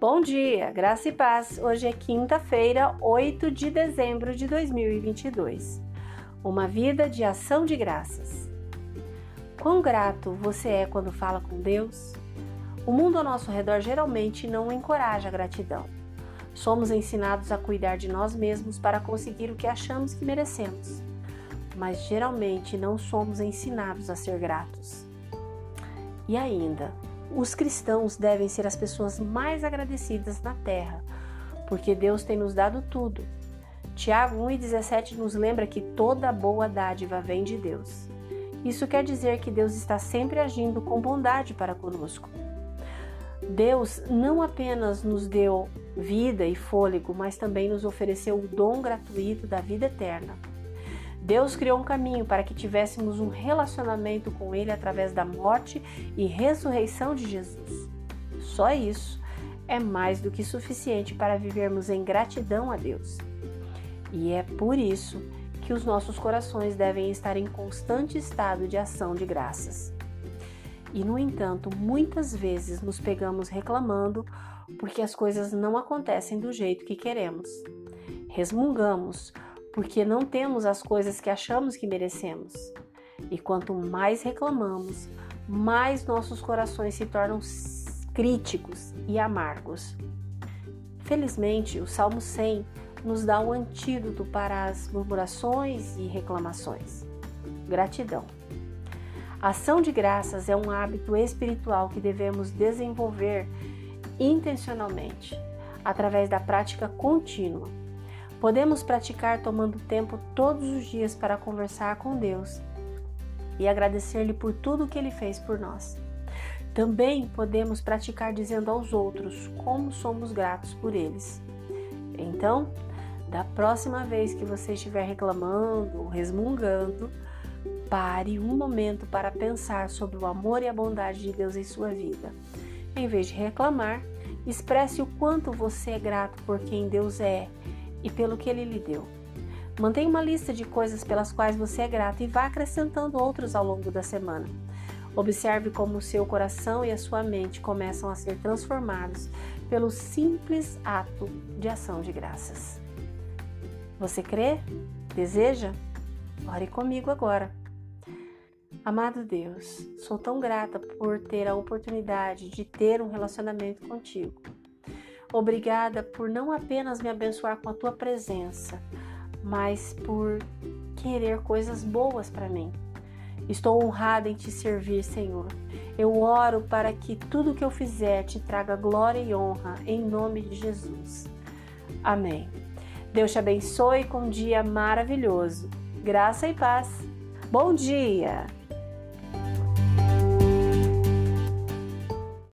Bom dia, graça e paz. Hoje é quinta-feira, 8 de dezembro de 2022. Uma vida de ação de graças. Quão grato você é quando fala com Deus? O mundo ao nosso redor geralmente não encoraja a gratidão. Somos ensinados a cuidar de nós mesmos para conseguir o que achamos que merecemos, mas geralmente não somos ensinados a ser gratos. E ainda, os cristãos devem ser as pessoas mais agradecidas na terra, porque Deus tem nos dado tudo. Tiago 1,17 nos lembra que toda boa dádiva vem de Deus. Isso quer dizer que Deus está sempre agindo com bondade para conosco. Deus não apenas nos deu vida e fôlego, mas também nos ofereceu o dom gratuito da vida eterna. Deus criou um caminho para que tivéssemos um relacionamento com Ele através da morte e ressurreição de Jesus. Só isso é mais do que suficiente para vivermos em gratidão a Deus. E é por isso que os nossos corações devem estar em constante estado de ação de graças. E, no entanto, muitas vezes nos pegamos reclamando porque as coisas não acontecem do jeito que queremos. Resmungamos porque não temos as coisas que achamos que merecemos. E quanto mais reclamamos, mais nossos corações se tornam críticos e amargos. Felizmente, o Salmo 100 nos dá um antídoto para as murmurações e reclamações. Gratidão. A ação de graças é um hábito espiritual que devemos desenvolver intencionalmente, através da prática contínua Podemos praticar tomando tempo todos os dias para conversar com Deus e agradecer-lhe por tudo que ele fez por nós. Também podemos praticar dizendo aos outros como somos gratos por eles. Então, da próxima vez que você estiver reclamando ou resmungando, pare um momento para pensar sobre o amor e a bondade de Deus em sua vida. Em vez de reclamar, expresse o quanto você é grato por quem Deus é e pelo que ele lhe deu. Mantenha uma lista de coisas pelas quais você é grato e vá acrescentando outros ao longo da semana. Observe como o seu coração e a sua mente começam a ser transformados pelo simples ato de ação de graças. Você crê? Deseja? Ore comigo agora. Amado Deus, sou tão grata por ter a oportunidade de ter um relacionamento contigo. Obrigada por não apenas me abençoar com a tua presença, mas por querer coisas boas para mim. Estou honrada em te servir, Senhor. Eu oro para que tudo que eu fizer te traga glória e honra, em nome de Jesus. Amém. Deus te abençoe com um dia maravilhoso. Graça e paz. Bom dia!